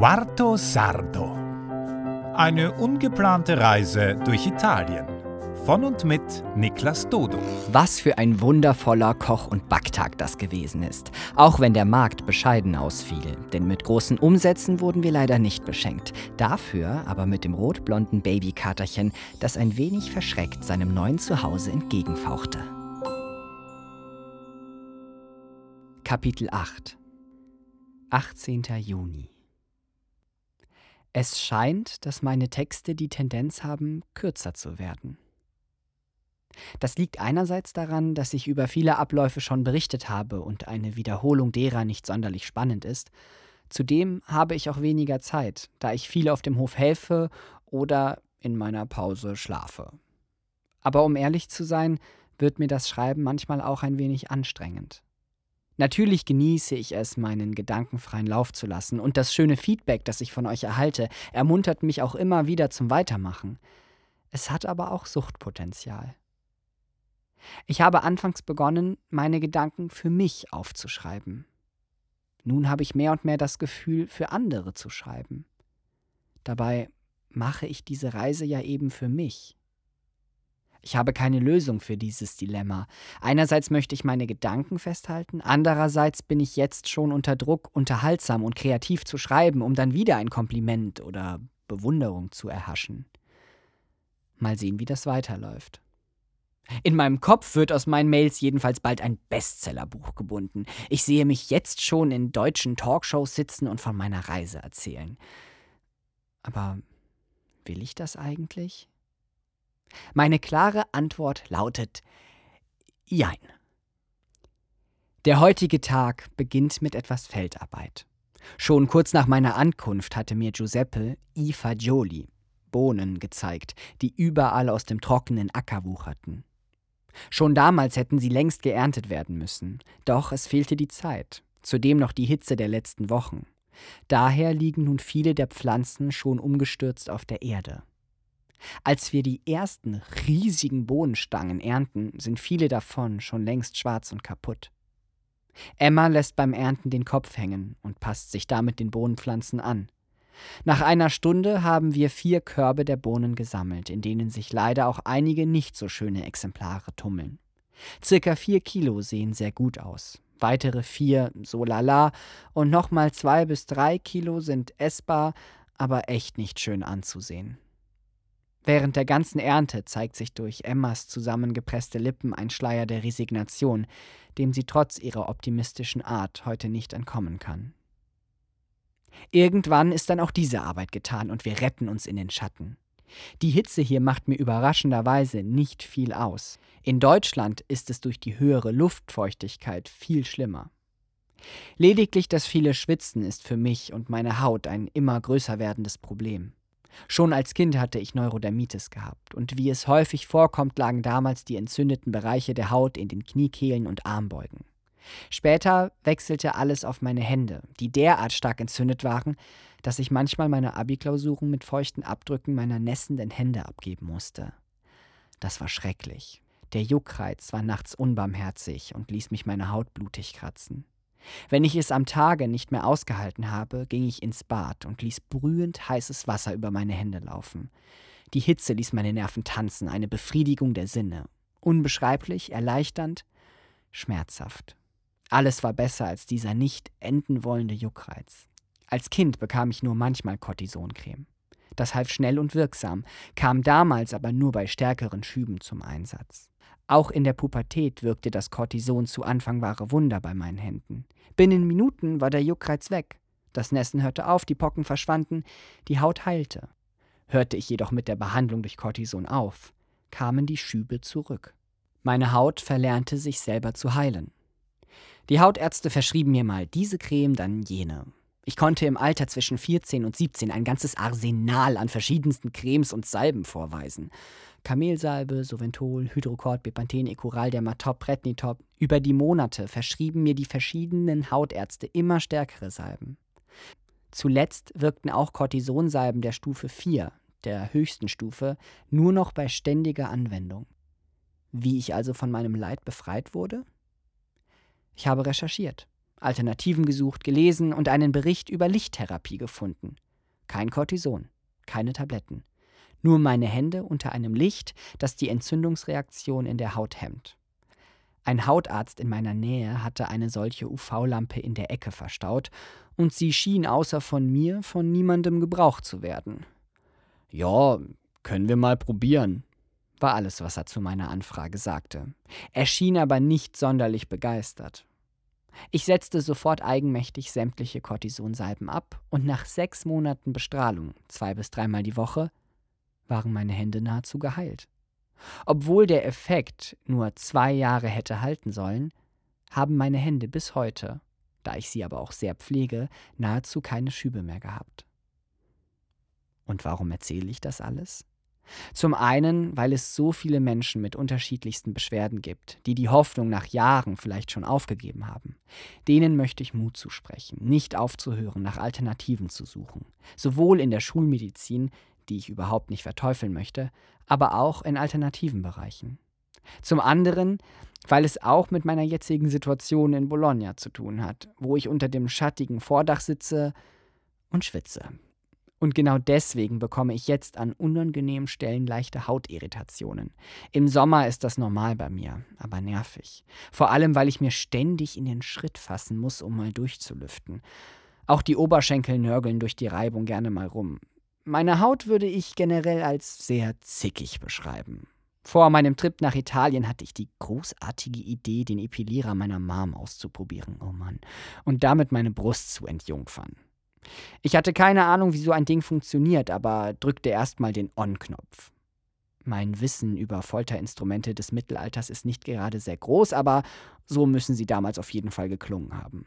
Quarto Sardo. Eine ungeplante Reise durch Italien. Von und mit Niklas Dodo. Was für ein wundervoller Koch- und Backtag das gewesen ist. Auch wenn der Markt bescheiden ausfiel. Denn mit großen Umsätzen wurden wir leider nicht beschenkt. Dafür aber mit dem rot-blonden Babykaterchen, das ein wenig verschreckt seinem neuen Zuhause entgegenfauchte. Kapitel 8 18. Juni Es scheint, dass meine Texte die Tendenz haben, kürzer zu werden. Das liegt einerseits daran, dass ich über viele Abläufe schon berichtet habe und eine Wiederholung derer nicht sonderlich spannend ist. Zudem habe ich auch weniger Zeit, da ich viel auf dem Hof helfe oder in meiner Pause schlafe. Aber um ehrlich zu sein, wird mir das Schreiben manchmal auch ein wenig anstrengend. Natürlich genieße ich es, meinen Gedanken freien Lauf zu lassen, und das schöne Feedback, das ich von euch erhalte, ermuntert mich auch immer wieder zum Weitermachen. Es hat aber auch Suchtpotenzial. Ich habe anfangs begonnen, meine Gedanken für mich aufzuschreiben. Nun habe ich mehr und mehr das Gefühl, für andere zu schreiben. Dabei mache ich diese Reise ja eben für mich. Ich habe keine Lösung für dieses Dilemma. Einerseits möchte ich meine Gedanken festhalten, andererseits bin ich jetzt schon unter Druck, unterhaltsam und kreativ zu schreiben, um dann wieder ein Kompliment oder Bewunderung zu erhaschen. Mal sehen, wie das weiterläuft. In meinem Kopf wird aus meinen Mails jedenfalls bald ein Bestsellerbuch gebunden. Ich sehe mich jetzt schon in deutschen Talkshows sitzen und von meiner Reise erzählen. Aber will ich das eigentlich? Meine klare Antwort lautet Jein. Der heutige Tag beginnt mit etwas Feldarbeit. Schon kurz nach meiner Ankunft hatte mir Giuseppe i Fagioli Bohnen gezeigt, die überall aus dem trockenen Acker wucherten. Schon damals hätten sie längst geerntet werden müssen, doch es fehlte die Zeit, zudem noch die Hitze der letzten Wochen. Daher liegen nun viele der Pflanzen schon umgestürzt auf der Erde. Als wir die ersten riesigen Bohnenstangen ernten, sind viele davon schon längst schwarz und kaputt. Emma lässt beim Ernten den Kopf hängen und passt sich damit den Bohnenpflanzen an. Nach einer Stunde haben wir vier Körbe der Bohnen gesammelt, in denen sich leider auch einige nicht so schöne Exemplare tummeln. Circa vier Kilo sehen sehr gut aus, weitere vier so lala und nochmal zwei bis drei Kilo sind essbar, aber echt nicht schön anzusehen. Während der ganzen Ernte zeigt sich durch Emmas zusammengepresste Lippen ein Schleier der Resignation, dem sie trotz ihrer optimistischen Art heute nicht entkommen kann. Irgendwann ist dann auch diese Arbeit getan und wir retten uns in den Schatten. Die Hitze hier macht mir überraschenderweise nicht viel aus. In Deutschland ist es durch die höhere Luftfeuchtigkeit viel schlimmer. Lediglich das viele Schwitzen ist für mich und meine Haut ein immer größer werdendes Problem. Schon als Kind hatte ich Neurodermitis gehabt, und wie es häufig vorkommt, lagen damals die entzündeten Bereiche der Haut in den Kniekehlen und Armbeugen. Später wechselte alles auf meine Hände, die derart stark entzündet waren, dass ich manchmal meine Abi-Klausuren mit feuchten Abdrücken meiner nässenden Hände abgeben musste. Das war schrecklich. Der Juckreiz war nachts unbarmherzig und ließ mich meine Haut blutig kratzen. Wenn ich es am Tage nicht mehr ausgehalten habe, ging ich ins Bad und ließ brühend heißes Wasser über meine Hände laufen. Die Hitze ließ meine Nerven tanzen, eine Befriedigung der Sinne. Unbeschreiblich, erleichternd, schmerzhaft. Alles war besser als dieser nicht enden wollende Juckreiz. Als Kind bekam ich nur manchmal Cortisoncreme. Das half schnell und wirksam, kam damals aber nur bei stärkeren Schüben zum Einsatz. Auch in der Pubertät wirkte das Cortison zu Anfang wahre Wunder bei meinen Händen. Binnen Minuten war der Juckreiz weg. Das Nässen hörte auf, die Pocken verschwanden, die Haut heilte. Hörte ich jedoch mit der Behandlung durch Cortison auf, kamen die Schübe zurück. Meine Haut verlernte sich selber zu heilen. Die Hautärzte verschrieben mir mal diese Creme, dann jene. Ich konnte im Alter zwischen 14 und 17 ein ganzes Arsenal an verschiedensten Cremes und Salben vorweisen. Kamelsalbe, Soventol, Hydrocort, Bepanthen, Ecural, Dermatop, Prednitop. Über die Monate verschrieben mir die verschiedenen Hautärzte immer stärkere Salben. Zuletzt wirkten auch Cortisonsalben der Stufe 4, der höchsten Stufe, nur noch bei ständiger Anwendung. Wie ich also von meinem Leid befreit wurde? Ich habe recherchiert. Alternativen gesucht, gelesen und einen Bericht über Lichttherapie gefunden. Kein Cortison, keine Tabletten. Nur meine Hände unter einem Licht, das die Entzündungsreaktion in der Haut hemmt. Ein Hautarzt in meiner Nähe hatte eine solche UV-Lampe in der Ecke verstaut, und sie schien außer von mir von niemandem gebraucht zu werden. Ja, können wir mal probieren, war alles, was er zu meiner Anfrage sagte. Er schien aber nicht sonderlich begeistert. Ich setzte sofort eigenmächtig sämtliche Cortisonsalben ab und nach sechs Monaten Bestrahlung, zwei bis dreimal die Woche, waren meine Hände nahezu geheilt. Obwohl der Effekt nur zwei Jahre hätte halten sollen, haben meine Hände bis heute, da ich sie aber auch sehr pflege, nahezu keine Schübe mehr gehabt. Und warum erzähle ich das alles? Zum einen, weil es so viele Menschen mit unterschiedlichsten Beschwerden gibt, die die Hoffnung nach Jahren vielleicht schon aufgegeben haben. Denen möchte ich Mut zusprechen, nicht aufzuhören, nach Alternativen zu suchen. Sowohl in der Schulmedizin, die ich überhaupt nicht verteufeln möchte, aber auch in alternativen Bereichen. Zum anderen, weil es auch mit meiner jetzigen Situation in Bologna zu tun hat, wo ich unter dem schattigen Vordach sitze und schwitze. Und genau deswegen bekomme ich jetzt an unangenehmen Stellen leichte Hautirritationen. Im Sommer ist das normal bei mir, aber nervig. Vor allem, weil ich mir ständig in den Schritt fassen muss, um mal durchzulüften. Auch die Oberschenkel nörgeln durch die Reibung gerne mal rum. Meine Haut würde ich generell als sehr zickig beschreiben. Vor meinem Trip nach Italien hatte ich die großartige Idee, den Epilierer meiner Mom auszuprobieren, oh Mann, und damit meine Brust zu entjungfern. Ich hatte keine Ahnung, wie so ein Ding funktioniert, aber drückte erstmal den On-Knopf. Mein Wissen über Folterinstrumente des Mittelalters ist nicht gerade sehr groß, aber so müssen sie damals auf jeden Fall geklungen haben.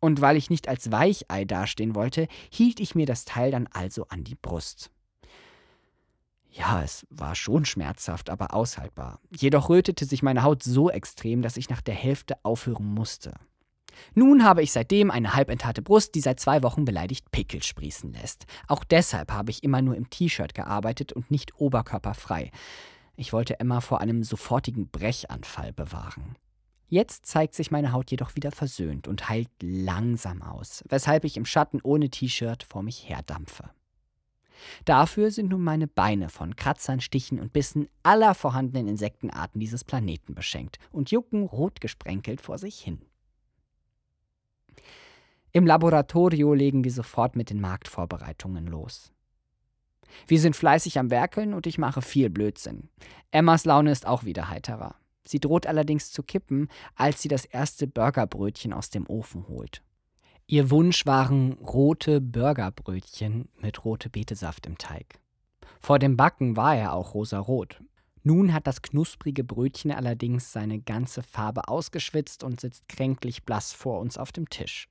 Und weil ich nicht als Weichei dastehen wollte, hielt ich mir das Teil dann also an die Brust. Ja, es war schon schmerzhaft, aber aushaltbar. Jedoch rötete sich meine Haut so extrem, dass ich nach der Hälfte aufhören musste. Nun habe ich seitdem eine halbenthaarte Brust, die seit zwei Wochen beleidigt Pickel sprießen lässt. Auch deshalb habe ich immer nur im T-Shirt gearbeitet und nicht oberkörperfrei. Ich wollte Emma vor einem sofortigen Brechanfall bewahren. Jetzt zeigt sich meine Haut jedoch wieder versöhnt und heilt langsam aus, weshalb ich im Schatten ohne T-Shirt vor mich herdampfe. Dafür sind nun meine Beine von Kratzern, Stichen und Bissen aller vorhandenen Insektenarten dieses Planeten beschenkt und jucken rot gesprenkelt vor sich hin. Im Laboratorio legen wir sofort mit den Marktvorbereitungen los. Wir sind fleißig am Werkeln und ich mache viel Blödsinn. Emmas Laune ist auch wieder heiterer. Sie droht allerdings zu kippen, als sie das erste Burgerbrötchen aus dem Ofen holt. Ihr Wunsch waren rote Burgerbrötchen mit rote Betesaft im Teig. Vor dem Backen war er auch rosarot. Nun hat das knusprige Brötchen allerdings seine ganze Farbe ausgeschwitzt und sitzt kränklich blass vor uns auf dem Tisch.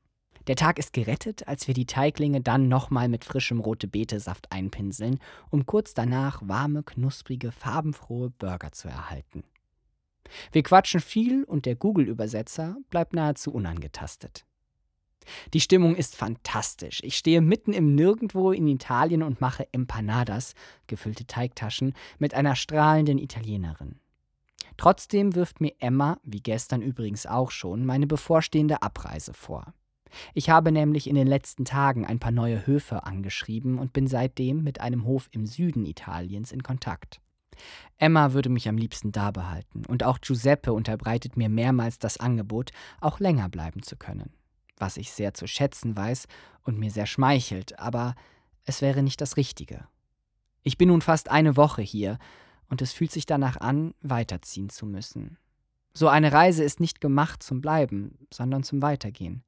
Der Tag ist gerettet, als wir die Teiglinge dann nochmal mit frischem rote Betesaft einpinseln, um kurz danach warme, knusprige, farbenfrohe Burger zu erhalten. Wir quatschen viel und der Google-Übersetzer bleibt nahezu unangetastet. Die Stimmung ist fantastisch. Ich stehe mitten im Nirgendwo in Italien und mache Empanadas, gefüllte Teigtaschen, mit einer strahlenden Italienerin. Trotzdem wirft mir Emma, wie gestern übrigens auch schon, meine bevorstehende Abreise vor. Ich habe nämlich in den letzten Tagen ein paar neue Höfe angeschrieben und bin seitdem mit einem Hof im Süden Italiens in Kontakt. Emma würde mich am liebsten da behalten, und auch Giuseppe unterbreitet mir mehrmals das Angebot, auch länger bleiben zu können. Was ich sehr zu schätzen weiß und mir sehr schmeichelt, aber es wäre nicht das Richtige. Ich bin nun fast eine Woche hier, und es fühlt sich danach an, weiterziehen zu müssen. So eine Reise ist nicht gemacht zum Bleiben, sondern zum Weitergehen.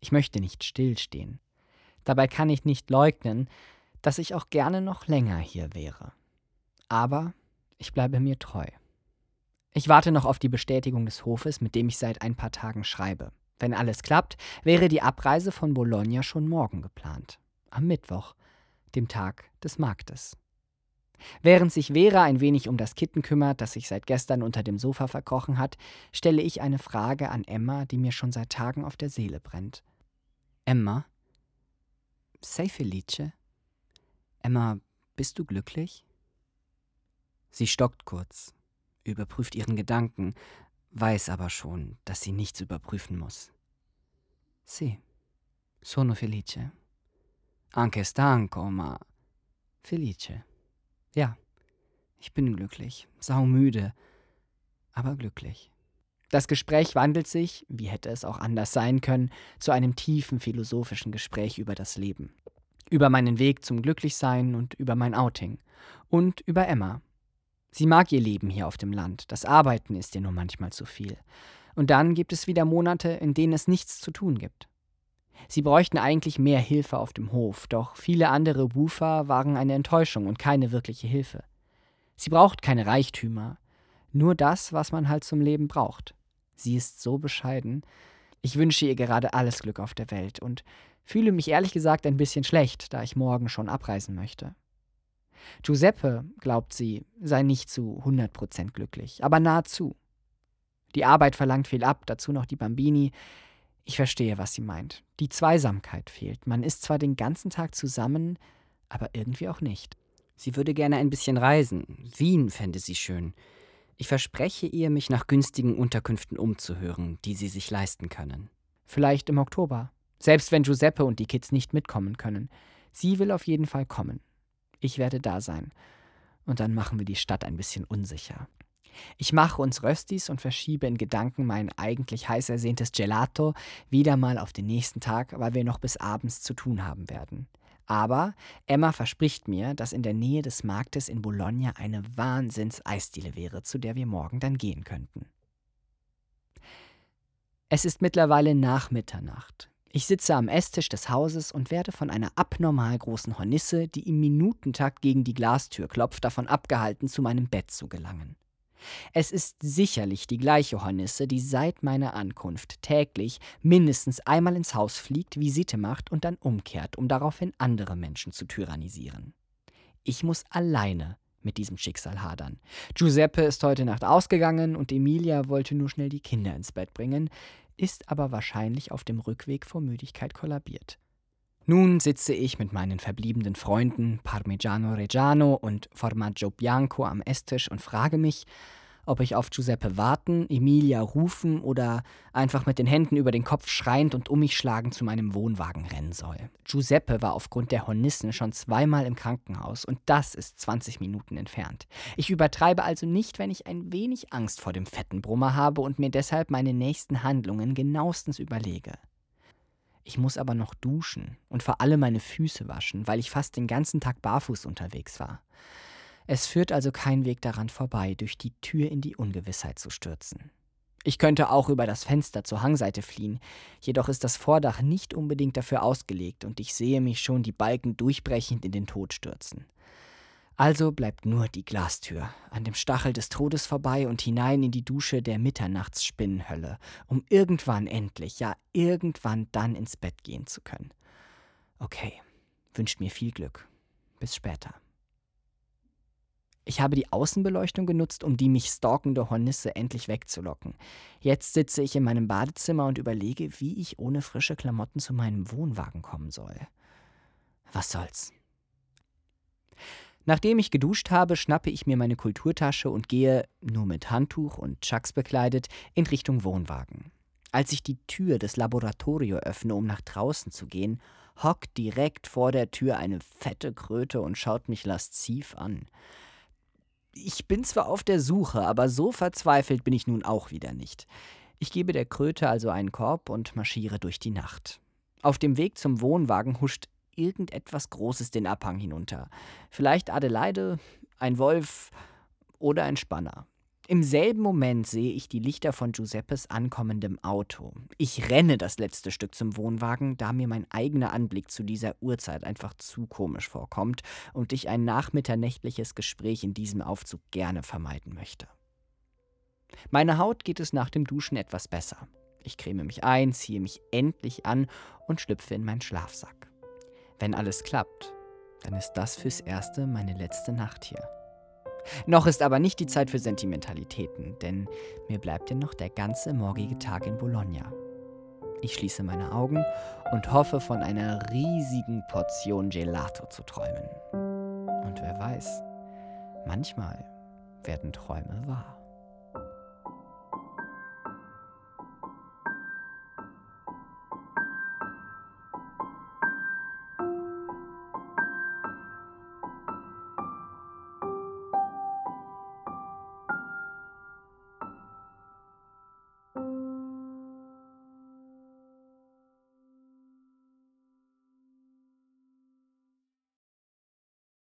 Ich möchte nicht stillstehen. Dabei kann ich nicht leugnen, dass ich auch gerne noch länger hier wäre. Aber ich bleibe mir treu. Ich warte noch auf die Bestätigung des Hofes, mit dem ich seit ein paar Tagen schreibe. Wenn alles klappt, wäre die Abreise von Bologna schon morgen geplant. Am Mittwoch, dem Tag des Marktes. Während sich Vera ein wenig um das Kitten kümmert, das sich seit gestern unter dem Sofa verkrochen hat, stelle ich eine Frage an Emma, die mir schon seit Tagen auf der Seele brennt. Emma? Sei felice? Emma, bist du glücklich? Sie stockt kurz, überprüft ihren Gedanken, weiß aber schon, dass sie nichts überprüfen muss. Sì, sono felice. Anche stanco, ma felice. Ja, ich bin glücklich, saumüde, aber glücklich. Das Gespräch wandelt sich, wie hätte es auch anders sein können, zu einem tiefen philosophischen Gespräch über das Leben. Über meinen Weg zum Glücklichsein und über mein Outing. Und über Emma. Sie mag ihr Leben hier auf dem Land. Das Arbeiten ist ihr nur manchmal zu viel. Und dann gibt es wieder Monate, in denen es nichts zu tun gibt. Sie bräuchten eigentlich mehr Hilfe auf dem Hof, doch viele andere Woofer waren eine Enttäuschung und keine wirkliche Hilfe. Sie braucht keine Reichtümer, nur das, was man halt zum Leben braucht. Sie ist so bescheiden. Ich wünsche ihr gerade alles Glück auf der Welt und fühle mich ehrlich gesagt ein bisschen schlecht, da ich morgen schon abreisen möchte. Giuseppe, glaubt sie, sei nicht zu 100% glücklich, aber nahezu. Die Arbeit verlangt viel ab, dazu noch die Bambini. Ich verstehe, was sie meint. Die Zweisamkeit fehlt. Man ist zwar den ganzen Tag zusammen, aber irgendwie auch nicht. Sie würde gerne ein bisschen reisen. Wien fände sie schön. Ich verspreche ihr, mich nach günstigen Unterkünften umzuhören, die sie sich leisten können. Vielleicht im Oktober. Selbst wenn Giuseppe und die Kids nicht mitkommen können. Sie will auf jeden Fall kommen. Ich werde da sein. Und dann machen wir die Stadt ein bisschen unsicher. Ich mache uns Röstis und verschiebe in Gedanken mein eigentlich heiß ersehntes Gelato wieder mal auf den nächsten Tag, weil wir noch bis abends zu tun haben werden. Aber Emma verspricht mir, dass in der Nähe des Marktes in Bologna eine Wahnsinns-Eisdiele wäre, zu der wir morgen dann gehen könnten. Es ist mittlerweile nach Mitternacht. Ich sitze am Esstisch des Hauses und werde von einer abnormal großen Hornisse, die im Minutentakt gegen die Glastür klopft, davon abgehalten, zu meinem Bett zu gelangen. Es ist sicherlich die gleiche Hornisse, die seit meiner Ankunft täglich mindestens einmal ins Haus fliegt, Visite macht und dann umkehrt, um daraufhin andere Menschen zu tyrannisieren. Ich muss alleine mit diesem Schicksal hadern. Giuseppe ist heute Nacht ausgegangen und Emilia wollte nur schnell die Kinder ins Bett bringen, ist aber wahrscheinlich auf dem Rückweg vor Müdigkeit kollabiert. Nun sitze ich mit meinen verbliebenen Freunden Parmigiano Reggiano und Formaggio Bianco am Esstisch und frage mich, ob ich auf Giuseppe warten, Emilia rufen oder einfach mit den Händen über den Kopf schreiend und um mich schlagend zu meinem Wohnwagen rennen soll. Giuseppe war aufgrund der Hornissen schon zweimal im Krankenhaus und das ist 20 Minuten entfernt. Ich übertreibe also nicht, wenn ich ein wenig Angst vor dem fetten Brummer habe und mir deshalb meine nächsten Handlungen genauestens überlege. Ich muss aber noch duschen und vor allem meine Füße waschen, weil ich fast den ganzen Tag barfuß unterwegs war. Es führt also kein Weg daran vorbei, durch die Tür in die Ungewissheit zu stürzen. Ich könnte auch über das Fenster zur Hangseite fliehen, jedoch ist das Vordach nicht unbedingt dafür ausgelegt und ich sehe mich schon die Balken durchbrechend in den Tod stürzen. Also bleibt nur die Glastür, an dem Stachel des Todes vorbei und hinein in die Dusche der Mitternachtsspinnenhölle, um irgendwann endlich, ja irgendwann dann ins Bett gehen zu können. Okay, wünscht mir viel Glück. Bis später. Ich habe die Außenbeleuchtung genutzt, um die mich stalkende Hornisse endlich wegzulocken. Jetzt sitze ich in meinem Badezimmer und überlege, wie ich ohne frische Klamotten zu meinem Wohnwagen kommen soll. Was soll's? Nachdem ich geduscht habe, schnappe ich mir meine Kulturtasche und gehe, nur mit Handtuch und Chucks bekleidet, in Richtung Wohnwagen. Als ich die Tür des Laboratorio öffne, um nach draußen zu gehen, hockt direkt vor der Tür eine fette Kröte und schaut mich lasziv an. Ich bin zwar auf der Suche, aber so verzweifelt bin ich nun auch wieder nicht. Ich gebe der Kröte also einen Korb und marschiere durch die Nacht. Auf dem Weg zum Wohnwagen huscht irgendetwas Großes den Abhang hinunter. Vielleicht Adelaide, ein Wolf oder ein Spanner. Im selben Moment sehe ich die Lichter von Giuseppes ankommendem Auto. Ich renne das letzte Stück zum Wohnwagen, da mir mein eigener Anblick zu dieser Uhrzeit einfach zu komisch vorkommt und ich ein nachmitternächtliches Gespräch in diesem Aufzug gerne vermeiden möchte. Meine Haut geht es nach dem Duschen etwas besser. Ich creme mich ein, ziehe mich endlich an und schlüpfe in meinen Schlafsack. Wenn alles klappt, dann ist das fürs Erste meine letzte Nacht hier. Noch ist aber nicht die Zeit für Sentimentalitäten, denn mir bleibt ja noch der ganze morgige Tag in Bologna. Ich schließe meine Augen und hoffe, von einer riesigen Portion Gelato zu träumen. Und wer weiß, manchmal werden Träume wahr.